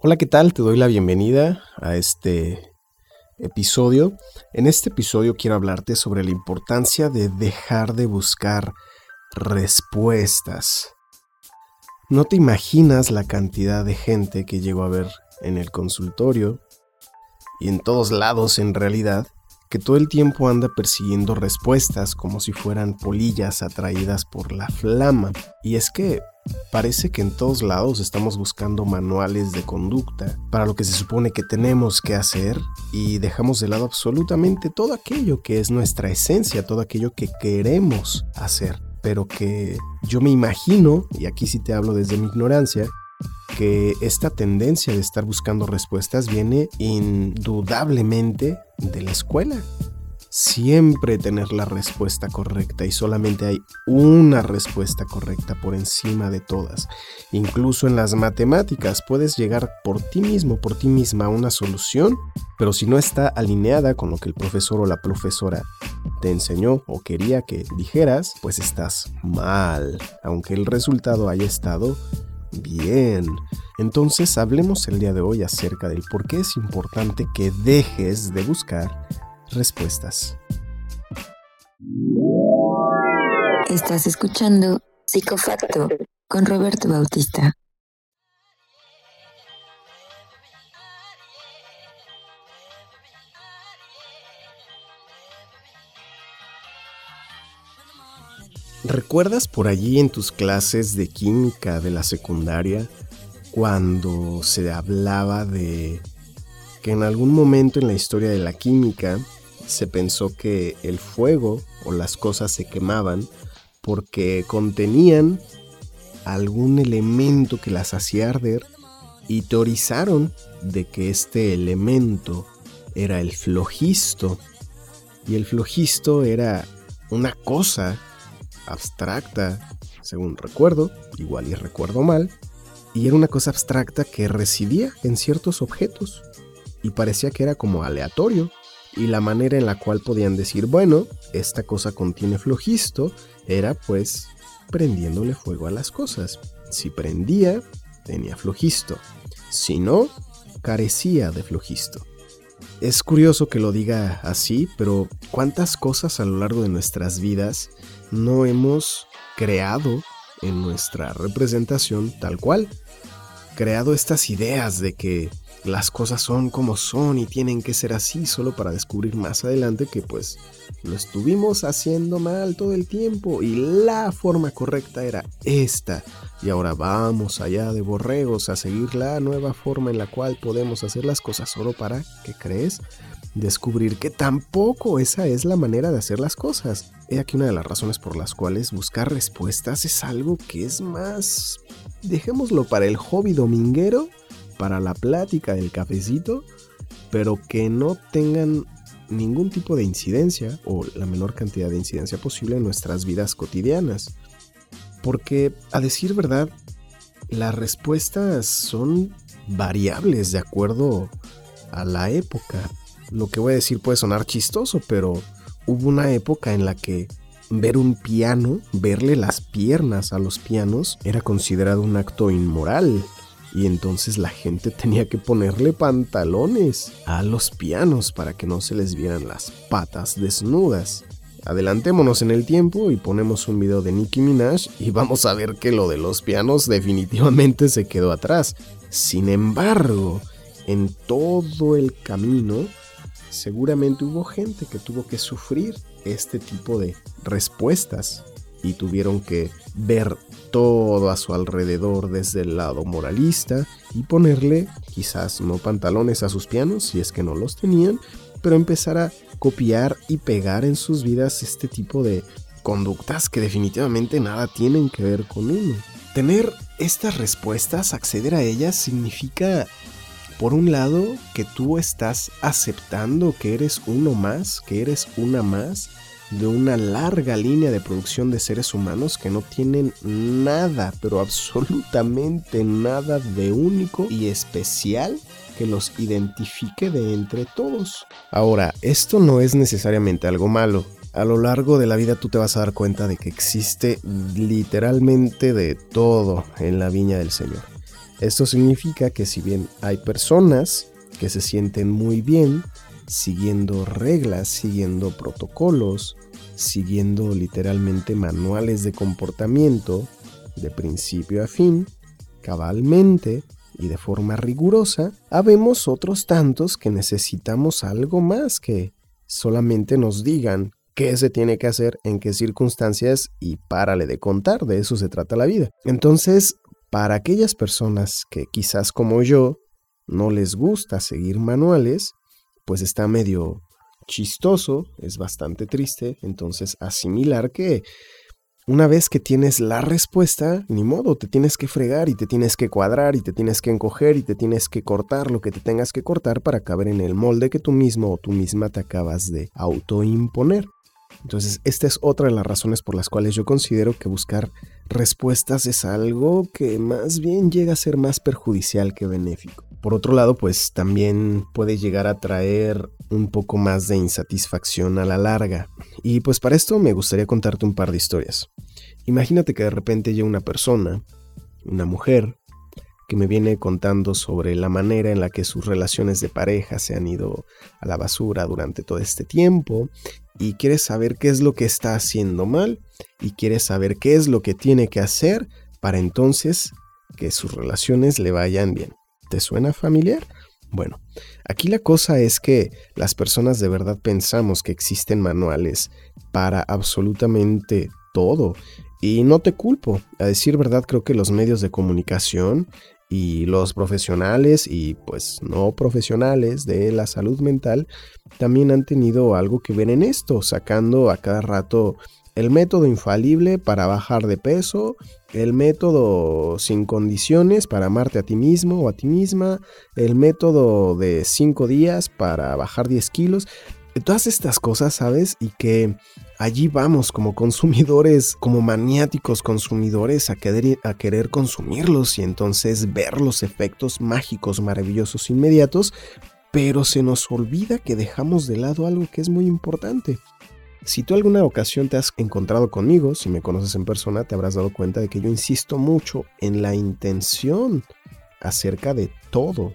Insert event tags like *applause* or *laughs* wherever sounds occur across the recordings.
Hola, ¿qué tal? Te doy la bienvenida a este episodio. En este episodio quiero hablarte sobre la importancia de dejar de buscar respuestas. No te imaginas la cantidad de gente que llego a ver en el consultorio y en todos lados en realidad que todo el tiempo anda persiguiendo respuestas como si fueran polillas atraídas por la flama. Y es que parece que en todos lados estamos buscando manuales de conducta para lo que se supone que tenemos que hacer y dejamos de lado absolutamente todo aquello que es nuestra esencia, todo aquello que queremos hacer. Pero que yo me imagino, y aquí sí te hablo desde mi ignorancia, que esta tendencia de estar buscando respuestas viene indudablemente de la escuela. Siempre tener la respuesta correcta y solamente hay una respuesta correcta por encima de todas. Incluso en las matemáticas puedes llegar por ti mismo, por ti misma a una solución, pero si no está alineada con lo que el profesor o la profesora te enseñó o quería que dijeras, pues estás mal, aunque el resultado haya estado Bien, entonces hablemos el día de hoy acerca del por qué es importante que dejes de buscar respuestas. Estás escuchando Psicofacto con Roberto Bautista. ¿Recuerdas por allí en tus clases de química de la secundaria cuando se hablaba de que en algún momento en la historia de la química se pensó que el fuego o las cosas se quemaban porque contenían algún elemento que las hacía arder y teorizaron de que este elemento era el flojisto y el flojisto era una cosa abstracta, según recuerdo, igual y recuerdo mal, y era una cosa abstracta que residía en ciertos objetos y parecía que era como aleatorio y la manera en la cual podían decir, bueno, esta cosa contiene flojisto, era pues prendiéndole fuego a las cosas. Si prendía, tenía flojisto. Si no, carecía de flojisto. Es curioso que lo diga así, pero ¿cuántas cosas a lo largo de nuestras vidas no hemos creado en nuestra representación tal cual? Creado estas ideas de que las cosas son como son y tienen que ser así solo para descubrir más adelante que pues lo estuvimos haciendo mal todo el tiempo y la forma correcta era esta y ahora vamos allá de borregos a seguir la nueva forma en la cual podemos hacer las cosas solo para, ¿qué crees? Descubrir que tampoco esa es la manera de hacer las cosas. He aquí una de las razones por las cuales buscar respuestas es algo que es más, dejémoslo para el hobby dominguero para la plática del cafecito, pero que no tengan ningún tipo de incidencia o la menor cantidad de incidencia posible en nuestras vidas cotidianas. Porque, a decir verdad, las respuestas son variables de acuerdo a la época. Lo que voy a decir puede sonar chistoso, pero hubo una época en la que ver un piano, verle las piernas a los pianos, era considerado un acto inmoral y entonces la gente tenía que ponerle pantalones a los pianos para que no se les vieran las patas desnudas. Adelantémonos en el tiempo y ponemos un video de Nicki Minaj y vamos a ver que lo de los pianos definitivamente se quedó atrás. Sin embargo, en todo el camino, seguramente hubo gente que tuvo que sufrir este tipo de respuestas y tuvieron que ver todo a su alrededor desde el lado moralista y ponerle quizás no pantalones a sus pianos si es que no los tenían, pero empezar a copiar y pegar en sus vidas este tipo de conductas que definitivamente nada tienen que ver con uno. Tener estas respuestas, acceder a ellas, significa, por un lado, que tú estás aceptando que eres uno más, que eres una más, de una larga línea de producción de seres humanos que no tienen nada, pero absolutamente nada de único y especial que los identifique de entre todos. Ahora, esto no es necesariamente algo malo. A lo largo de la vida tú te vas a dar cuenta de que existe literalmente de todo en la viña del Señor. Esto significa que si bien hay personas que se sienten muy bien siguiendo reglas, siguiendo protocolos, siguiendo literalmente manuales de comportamiento de principio a fin, cabalmente y de forma rigurosa, habemos otros tantos que necesitamos algo más que solamente nos digan qué se tiene que hacer, en qué circunstancias y párale de contar, de eso se trata la vida. Entonces, para aquellas personas que quizás como yo no les gusta seguir manuales, pues está medio chistoso, es bastante triste, entonces asimilar que una vez que tienes la respuesta, ni modo, te tienes que fregar y te tienes que cuadrar y te tienes que encoger y te tienes que cortar lo que te tengas que cortar para caber en el molde que tú mismo o tú misma te acabas de autoimponer. Entonces, esta es otra de las razones por las cuales yo considero que buscar respuestas es algo que más bien llega a ser más perjudicial que benéfico. Por otro lado, pues también puede llegar a traer un poco más de insatisfacción a la larga. Y pues para esto me gustaría contarte un par de historias. Imagínate que de repente llega una persona, una mujer, que me viene contando sobre la manera en la que sus relaciones de pareja se han ido a la basura durante todo este tiempo y quiere saber qué es lo que está haciendo mal y quiere saber qué es lo que tiene que hacer para entonces que sus relaciones le vayan bien. ¿Te suena familiar? Bueno, aquí la cosa es que las personas de verdad pensamos que existen manuales para absolutamente todo. Y no te culpo. A decir verdad, creo que los medios de comunicación y los profesionales y pues no profesionales de la salud mental también han tenido algo que ver en esto, sacando a cada rato el método infalible para bajar de peso, el método sin condiciones para amarte a ti mismo o a ti misma, el método de 5 días para bajar 10 kilos, todas estas cosas, ¿sabes? Y que allí vamos como consumidores, como maniáticos consumidores a querer, a querer consumirlos y entonces ver los efectos mágicos, maravillosos, inmediatos, pero se nos olvida que dejamos de lado algo que es muy importante. Si tú alguna ocasión te has encontrado conmigo, si me conoces en persona, te habrás dado cuenta de que yo insisto mucho en la intención acerca de todo.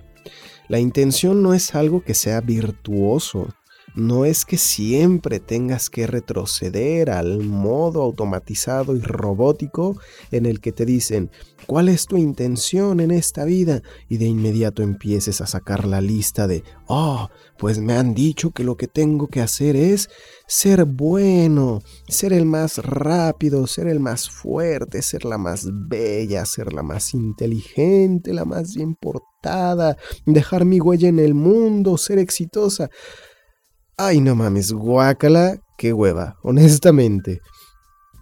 La intención no es algo que sea virtuoso, no es que siempre tengas que retroceder al modo automatizado y robótico en el que te dicen, ¿cuál es tu intención en esta vida? Y de inmediato empieces a sacar la lista de, oh, pues me han dicho que lo que tengo que hacer es ser bueno, ser el más rápido, ser el más fuerte, ser la más bella, ser la más inteligente, la más bien portada, dejar mi huella en el mundo, ser exitosa. Ay, no mames, guácala, qué hueva, honestamente.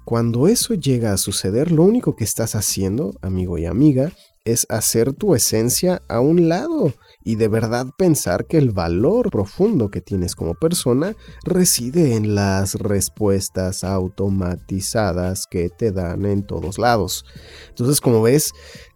Cuando eso llega a suceder, lo único que estás haciendo, amigo y amiga, es hacer tu esencia a un lado y de verdad pensar que el valor profundo que tienes como persona reside en las respuestas automatizadas que te dan en todos lados. Entonces, como ves,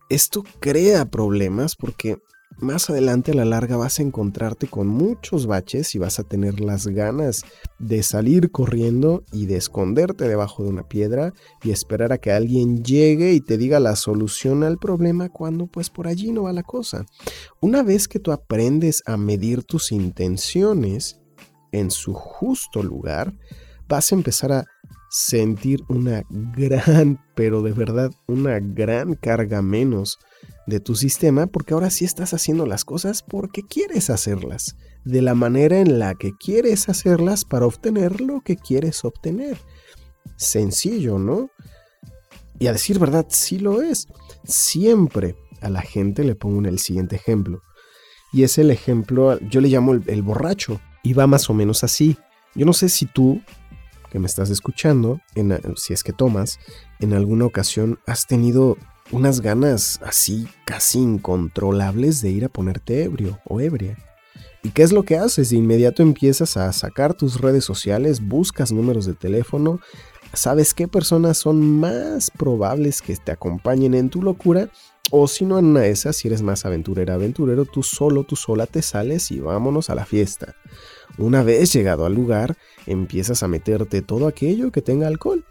esto crea problemas porque más adelante a la larga vas a encontrarte con muchos baches y vas a tener las ganas de salir corriendo y de esconderte debajo de una piedra y esperar a que alguien llegue y te diga la solución al problema cuando pues por allí no va la cosa. Una vez que tú aprendes a medir tus intenciones en su justo lugar, vas a empezar a sentir una gran, pero de verdad una gran carga menos de tu sistema porque ahora sí estás haciendo las cosas porque quieres hacerlas, de la manera en la que quieres hacerlas para obtener lo que quieres obtener. Sencillo, ¿no? Y a decir verdad, sí lo es. Siempre a la gente le pongo el siguiente ejemplo. Y es el ejemplo, yo le llamo el, borracho. Y va más o menos así. Yo no sé si tú, que me estás escuchando, si es que tomas, en alguna ocasión has tenido unas ganas así casi incontrolables de ir a ponerte ebrio o ebria. ¿Y qué es lo que haces? De inmediato empiezas a sacar tus redes sociales, buscas números de teléfono, sabes qué personas son más probables que te acompañen en tu locura, o si no en una de esas, si eres más aventurera, aventurero, tú solo, tú sola te sales y vámonos a la fiesta. Una vez llegado al lugar, empiezas a meterte todo aquello que tenga alcohol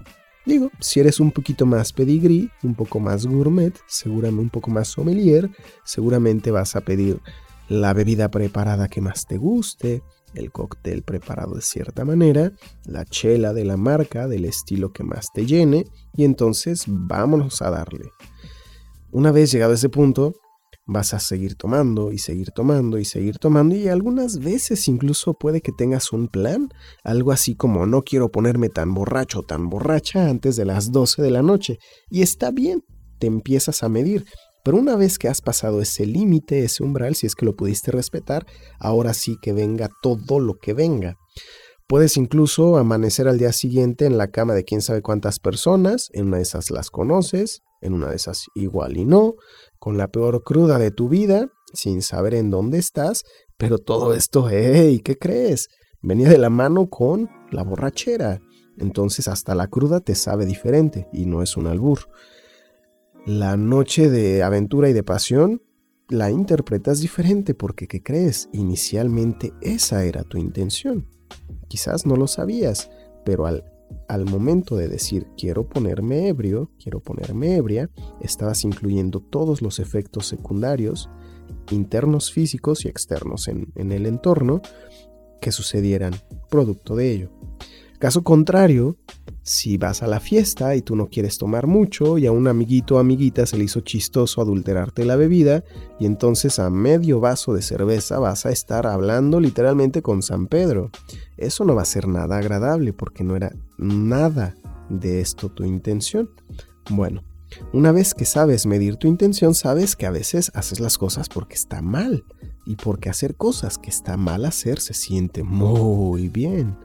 Digo, si eres un poquito más pedigrí, un poco más gourmet, seguramente un poco más sommelier, seguramente vas a pedir la bebida preparada que más te guste, el cóctel preparado de cierta manera, la chela de la marca, del estilo que más te llene, y entonces vámonos a darle. Una vez llegado a ese punto, vas a seguir tomando y seguir tomando y seguir tomando y algunas veces incluso puede que tengas un plan, algo así como no quiero ponerme tan borracho o tan borracha antes de las 12 de la noche. Y está bien, te empiezas a medir. Pero una vez que has pasado ese límite, ese umbral, si es que lo pudiste respetar, ahora sí que venga todo lo que venga. Puedes incluso amanecer al día siguiente en la cama de quién sabe cuántas personas, en una de esas las conoces, en una de esas igual y no, con la peor cruda de tu vida, sin saber en dónde estás, pero todo esto, hey, ¿qué crees? Venía de la mano con la borrachera. Entonces hasta la cruda te sabe diferente y no es un albur. La noche de aventura y de pasión la interpretas diferente porque, ¿qué crees? Inicialmente esa era tu intención. Quizás no lo sabías, pero al, al momento de decir quiero ponerme ebrio, quiero ponerme ebria, estabas incluyendo todos los efectos secundarios, internos físicos y externos en, en el entorno, que sucedieran producto de ello. Caso contrario, si vas a la fiesta y tú no quieres tomar mucho y a un amiguito o amiguita se le hizo chistoso adulterarte la bebida y entonces a medio vaso de cerveza vas a estar hablando literalmente con San Pedro. Eso no va a ser nada agradable porque no era nada de esto tu intención. Bueno, una vez que sabes medir tu intención, sabes que a veces haces las cosas porque está mal y porque hacer cosas que está mal hacer se siente muy bien.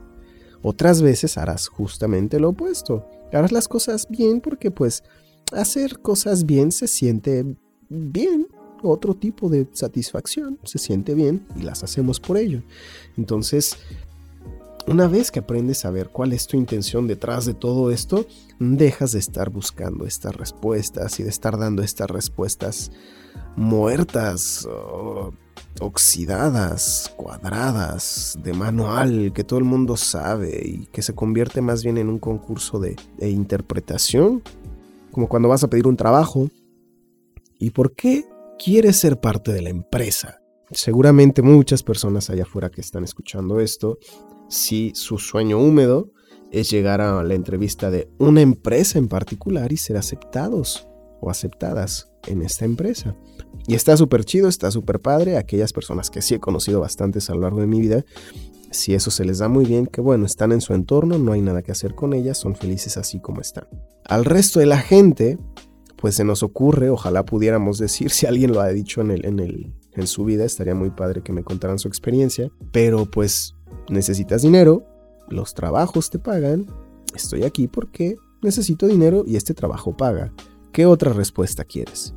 Otras veces harás justamente lo opuesto. Harás las cosas bien porque pues hacer cosas bien se siente bien. Otro tipo de satisfacción se siente bien y las hacemos por ello. Entonces, una vez que aprendes a ver cuál es tu intención detrás de todo esto, dejas de estar buscando estas respuestas y de estar dando estas respuestas muertas oxidadas, cuadradas, de manual, que todo el mundo sabe y que se convierte más bien en un concurso de, interpretación, como cuando vas a pedir un trabajo. ¿Y por qué quieres ser parte de la empresa? Seguramente muchas personas allá afuera que están escuchando esto, si su sueño húmedo es llegar a la entrevista de una empresa en particular y ser aceptados o aceptadas en esta empresa. Y está súper chido, está súper padre. Aquellas personas que sí he conocido bastantes a lo largo de mi vida, si eso se les da muy bien, que bueno, están en su entorno, no hay nada que hacer con ellas, son felices así como están. Al resto de la gente, pues se nos ocurre, ojalá pudiéramos decir, *laughs* si alguien lo ha dicho en, el, en, el, en su vida, estaría muy padre que me contaran su experiencia, pero pues necesitas dinero, los trabajos te pagan, estoy aquí porque necesito dinero y este trabajo paga. ¿Qué otra respuesta quieres?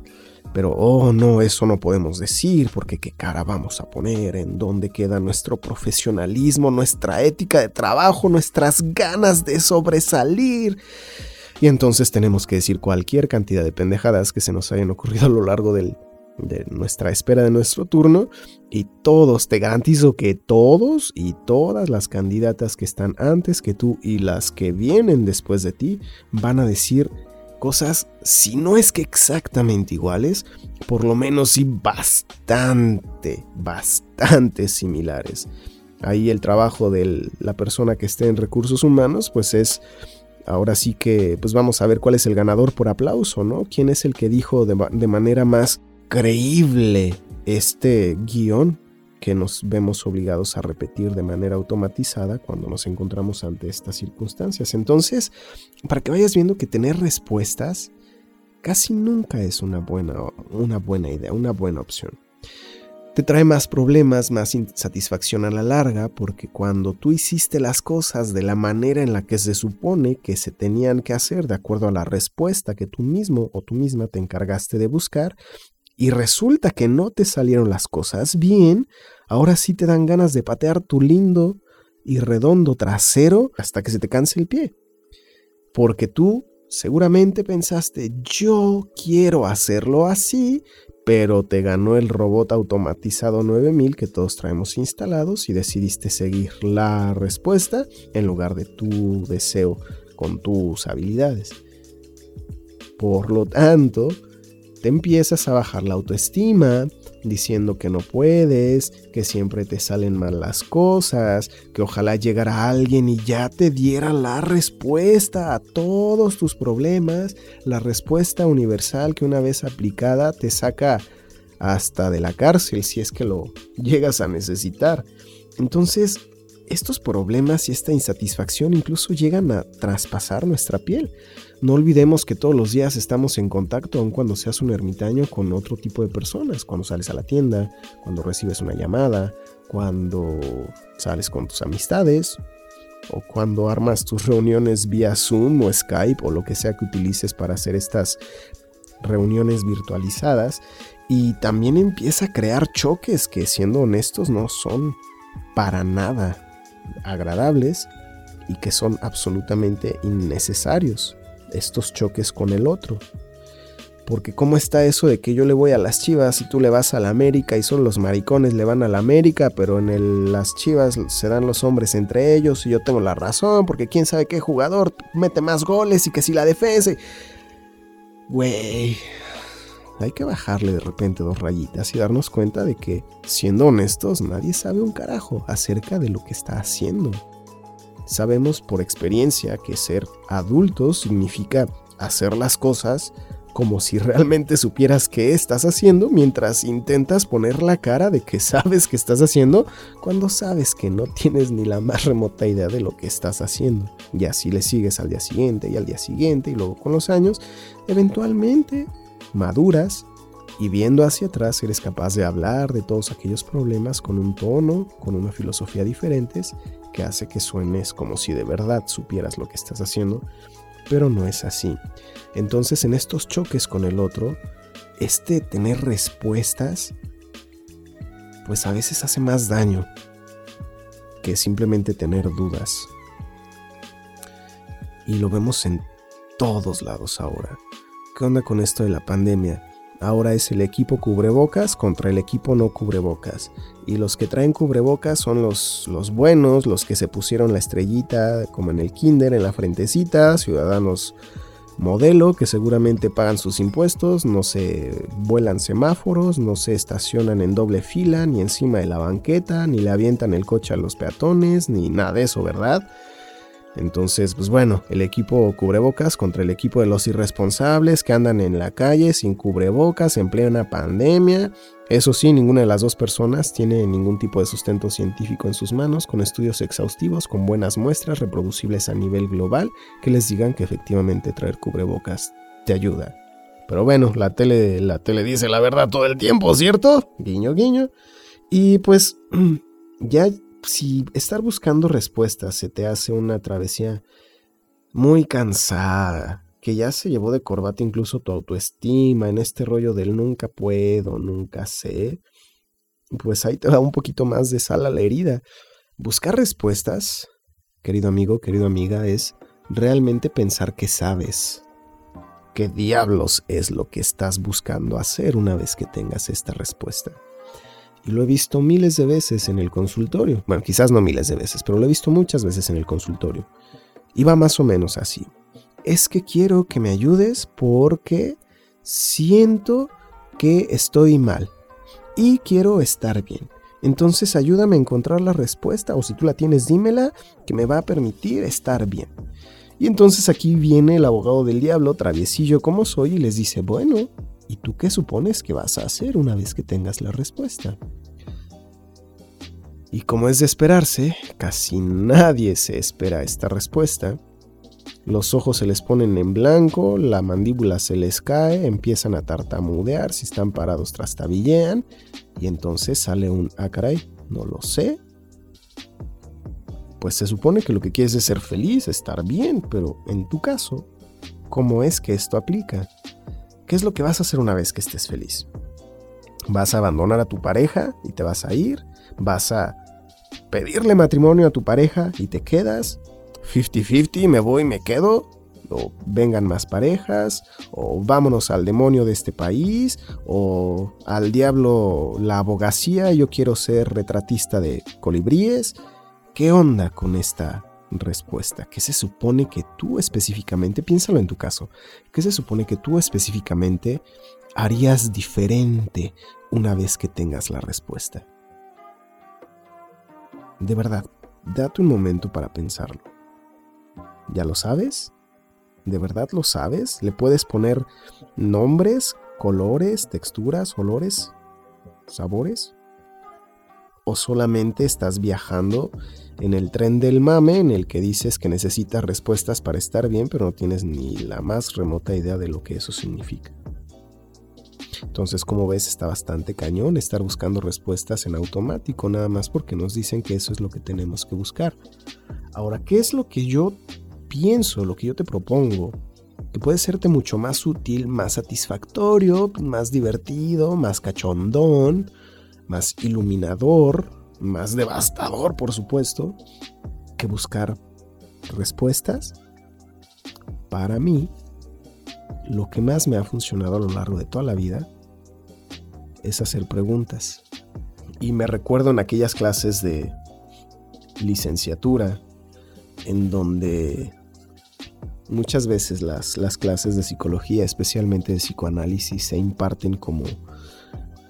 Pero, oh no, eso no podemos decir, porque qué cara vamos a poner, en dónde queda nuestro profesionalismo, nuestra ética de trabajo, nuestras ganas de sobresalir. Y entonces tenemos que decir cualquier cantidad de pendejadas que se nos hayan ocurrido a lo largo de nuestra espera de nuestro turno. Y todos, te garantizo que todos y todas las candidatas que están antes que tú y las que vienen después de ti van a decir cosas, si no es que exactamente iguales, por lo menos sí bastante, bastante similares. Ahí el trabajo de la persona que esté en recursos humanos, pues es, ahora sí que, pues vamos a ver cuál es el ganador por aplauso, ¿no? ¿Quién es el que dijo de, de manera más creíble este guion que nos vemos obligados a repetir de manera automatizada cuando nos encontramos ante estas circunstancias. Entonces, para que vayas viendo que tener respuestas casi nunca es una buena, una buena idea, una buena opción. Te trae más problemas, más insatisfacción a la larga, porque cuando tú hiciste las cosas de la manera en la que se supone que se tenían que hacer, de acuerdo a la respuesta que tú mismo o tú misma te encargaste de buscar, y resulta que no te salieron las cosas bien, ahora sí te dan ganas de patear tu lindo y redondo trasero hasta que se te canse el pie. Porque tú seguramente pensaste, yo quiero hacerlo así, pero te ganó el robot automatizado 9000 que todos traemos instalados y decidiste seguir la respuesta en lugar de tu deseo con tus habilidades. Por lo tanto, te empiezas a bajar la autoestima, diciendo que no puedes, que siempre te salen mal las cosas, que ojalá llegara alguien y ya te diera la respuesta a todos tus problemas, la respuesta universal que una vez aplicada te saca hasta de la cárcel si es que lo llegas a necesitar. Entonces, estos problemas y esta insatisfacción incluso llegan a traspasar nuestra piel. No olvidemos que todos los días estamos en contacto, aun cuando seas un ermitaño, con otro tipo de personas. Cuando sales a la tienda, cuando recibes una llamada, cuando sales con tus amistades, o cuando armas tus reuniones vía Zoom o Skype o lo que sea que utilices para hacer estas reuniones virtualizadas. Y también empieza a crear choques que, siendo honestos, no son para nada agradables y que son absolutamente innecesarios estos choques con el otro. Porque cómo está eso de que yo le voy a las chivas y tú le vas a la América y solo los maricones le van a la América, pero en las chivas se dan los hombres entre ellos y yo tengo la razón, porque quién sabe qué jugador mete más goles y que si la defensa. Güey, hay que bajarle de repente dos rayitas y darnos cuenta de que, siendo honestos, nadie sabe un carajo acerca de lo que está haciendo. Sabemos por experiencia que ser adultos significa hacer las cosas como si realmente supieras qué estás haciendo mientras intentas poner la cara de que sabes que estás haciendo cuando sabes que no tienes ni la más remota idea de lo que estás haciendo. Y así le sigues al día siguiente y al día siguiente y luego con los años, eventualmente maduras y viendo hacia atrás eres capaz de hablar de todos aquellos problemas con un tono, con una filosofía diferentes que hace que suenes como si de verdad supieras lo que estás haciendo, pero no es así. Entonces en estos choques con el otro, este tener respuestas, pues a veces hace más daño que simplemente tener dudas. Y lo vemos en todos lados ahora. ¿Qué onda con esto de la pandemia? Ahora es el equipo cubrebocas contra el equipo no cubrebocas. Y los que traen cubrebocas son los, los buenos, los que se pusieron la estrellita como en el kinder, en la frentecita, ciudadanos modelo que seguramente pagan sus impuestos, no se vuelan semáforos, no se estacionan en doble fila, ni encima de la banqueta, ni le avientan el coche a los peatones, ni nada de eso, ¿verdad? Entonces, pues bueno, el equipo cubrebocas contra el equipo de los irresponsables que andan en la calle sin cubrebocas en plena pandemia. Eso sí, ninguna de las dos personas tiene ningún tipo de sustento científico en sus manos, con estudios exhaustivos, con buenas muestras reproducibles a nivel global, que les digan que efectivamente traer cubrebocas te ayuda. Pero bueno, la tele, la tele dice la verdad todo el tiempo, ¿cierto? Guiño, guiño. Y pues *clears throat* ya si estar buscando respuestas se te hace una travesía muy cansada, que ya se llevó de corbata incluso tu autoestima en este rollo del nunca puedo, nunca sé, pues ahí te da un poquito más de sal a la herida. Buscar respuestas, querido amigo, querido amiga, es realmente pensar que sabes. ¿Qué diablos es lo que estás buscando hacer una vez que tengas esta respuesta? Y lo he visto miles de veces en el consultorio. Bueno, quizás no miles de veces, pero lo he visto muchas veces en el consultorio. Y va más o menos así. Es que quiero que me ayudes porque siento que estoy mal y quiero estar bien. Entonces ayúdame a encontrar la respuesta o si tú la tienes dímela que me va a permitir estar bien. Y entonces aquí viene el abogado del diablo, traviesillo como soy, y les dice, bueno, ¿Y tú qué supones que vas a hacer una vez que tengas la respuesta? Y como es de esperarse, casi nadie se espera esta respuesta. Los ojos se les ponen en blanco, la mandíbula se les cae, empiezan a tartamudear, si están parados trastabillean y entonces sale un ah caray, no lo sé. Pues se supone que lo que quieres es ser feliz, estar bien, pero en tu caso, ¿cómo es que esto aplica? ¿Qué es lo que vas a hacer una vez que estés feliz? ¿Vas a abandonar a tu pareja y te vas a ir? ¿Vas a pedirle matrimonio a tu pareja y te quedas? ¿50-50 me voy y me quedo? ¿O vengan más parejas? ¿O vámonos al demonio de este país? ¿O al diablo la abogacía? Yo quiero ser retratista de colibríes. ¿Qué onda con esta respuesta? ¿Qué se supone que tú específicamente, piénsalo en tu caso, qué se supone que tú específicamente harías diferente una vez que tengas la respuesta? De verdad, date un momento para pensarlo. ¿Ya lo sabes? ¿De verdad lo sabes? ¿Le puedes poner nombres, colores, texturas, olores, sabores? ¿O solamente estás viajando en el tren del mame en el que dices que necesitas respuestas para estar bien, pero no tienes ni la más remota idea de lo que eso significa? Entonces, como ves, está bastante cañón estar buscando respuestas en automático, nada más porque nos dicen que eso es lo que tenemos que buscar. Ahora, ¿qué es lo que yo pienso, lo que yo te propongo? Que puede serte mucho más útil, más satisfactorio, más divertido, más cachondón, más iluminador, más devastador, por supuesto, que buscar respuestas. Para mí, lo que más me ha funcionado a lo largo de toda la vida es hacer preguntas. Y me recuerdo en aquellas clases de licenciatura en donde muchas veces las, las clases de psicología, especialmente de psicoanálisis, se imparten como,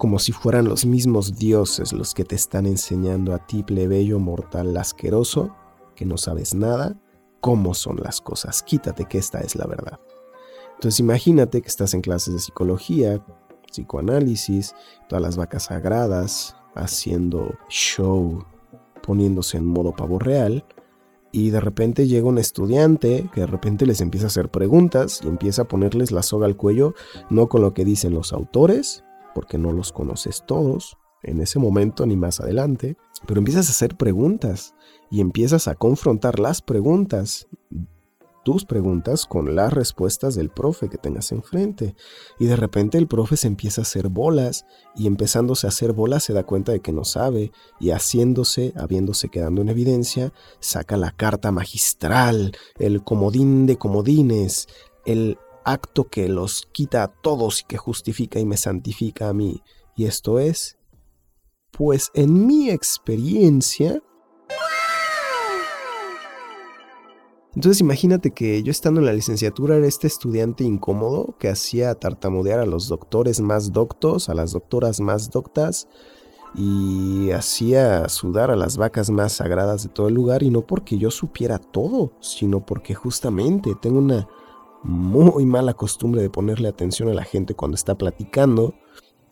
como si fueran los mismos dioses los que te están enseñando a ti, plebeyo, mortal, asqueroso, que no sabes nada, cómo son las cosas. Quítate que esta es la verdad. Entonces imagínate que estás en clases de psicología, psicoanálisis, todas las vacas sagradas, haciendo show, poniéndose en modo pavo real, y de repente llega un estudiante que de repente les empieza a hacer preguntas y empieza a ponerles la soga al cuello, no con lo que dicen los autores, porque no los conoces todos en ese momento ni más adelante, pero empiezas a hacer preguntas y empiezas a confrontar las preguntas tus preguntas con las respuestas del profe que tengas enfrente. Y de repente el profe se empieza a hacer bolas y empezándose a hacer bolas se da cuenta de que no sabe y haciéndose, habiéndose quedando en evidencia, saca la carta magistral, el comodín de comodines, el acto que los quita a todos y que justifica y me santifica a mí. Y esto es, pues en mi experiencia, Entonces imagínate que yo estando en la licenciatura era este estudiante incómodo que hacía tartamudear a los doctores más doctos, a las doctoras más doctas y hacía sudar a las vacas más sagradas de todo el lugar y no porque yo supiera todo, sino porque justamente tengo una muy mala costumbre de ponerle atención a la gente cuando está platicando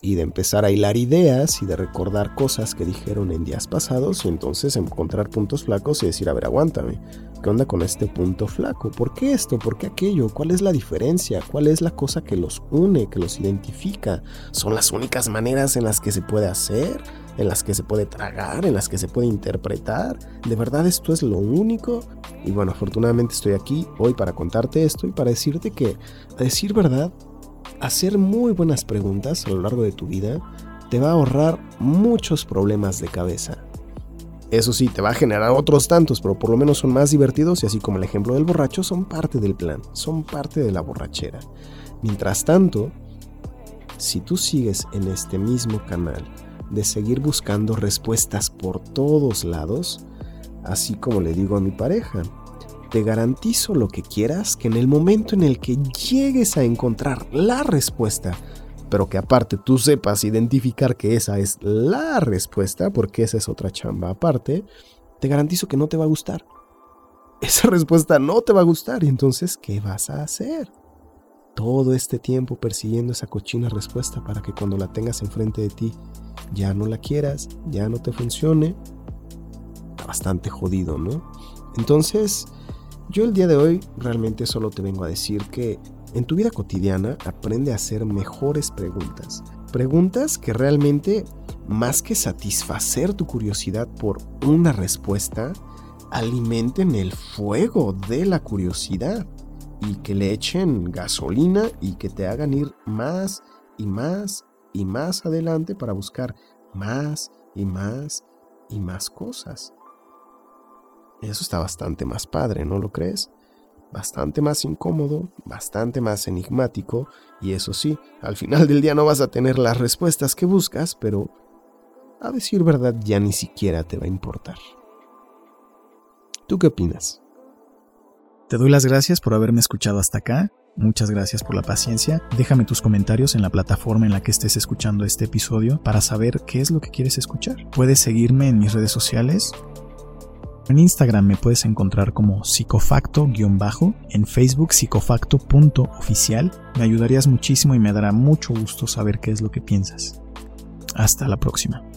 y de empezar a hilar ideas y de recordar cosas que dijeron en días pasados y entonces encontrar puntos flacos y decir, a ver, aguántame, ¿qué onda con este punto flaco? ¿Por qué esto? ¿Por qué aquello? ¿Cuál es la diferencia? ¿Cuál es la cosa que los une, que los identifica? ¿Son las únicas maneras en las que se puede hacer? ¿En las que se puede tragar? ¿En las que se puede interpretar? ¿De verdad esto es lo único? Y bueno, afortunadamente estoy aquí hoy para contarte esto y para decirte que, a decir verdad, hacer muy buenas preguntas a lo largo de tu vida te va a ahorrar muchos problemas de cabeza. Eso sí, te va a generar otros tantos, pero por lo menos son más divertidos y así como el ejemplo del borracho, son parte del plan, son parte de la borrachera. Mientras tanto, si tú sigues en este mismo canal de seguir buscando respuestas por todos lados, así como le digo a mi pareja, te garantizo lo que quieras, que en el momento en el que llegues a encontrar la respuesta, pero que aparte tú sepas identificar que esa es la respuesta, porque esa es otra chamba aparte, te garantizo que no te va a gustar. Esa *laughs* respuesta no te va a gustar y entonces, ¿qué vas a hacer? Todo este tiempo persiguiendo esa cochina respuesta para que cuando la tengas enfrente de ti ya no la quieras, ya no te funcione. Está bastante jodido, ¿no? Entonces, yo el día de hoy realmente solo te vengo a decir que en tu vida cotidiana aprende a hacer mejores preguntas. Preguntas que realmente, más que satisfacer tu curiosidad por una respuesta, alimenten el fuego de la curiosidad y que le echen gasolina y que te hagan ir más y más y más adelante para buscar más y más y más cosas. Eso está bastante más padre, ¿no lo crees? Bastante más incómodo, bastante más enigmático, y eso sí, al final del día no vas a tener las respuestas que buscas, pero a decir verdad ya ni siquiera te va a importar. ¿Tú qué opinas? Te doy las gracias por haberme escuchado hasta acá. Muchas gracias por la paciencia. Déjame tus comentarios en la plataforma en la que estés escuchando este episodio para saber qué es lo que quieres escuchar. Puedes seguirme en mis redes sociales. En Instagram me puedes encontrar como psicofacto-bajo, en Facebook psicofacto.oficial. Me ayudarías muchísimo y me dará mucho gusto saber qué es lo que piensas. Hasta la próxima.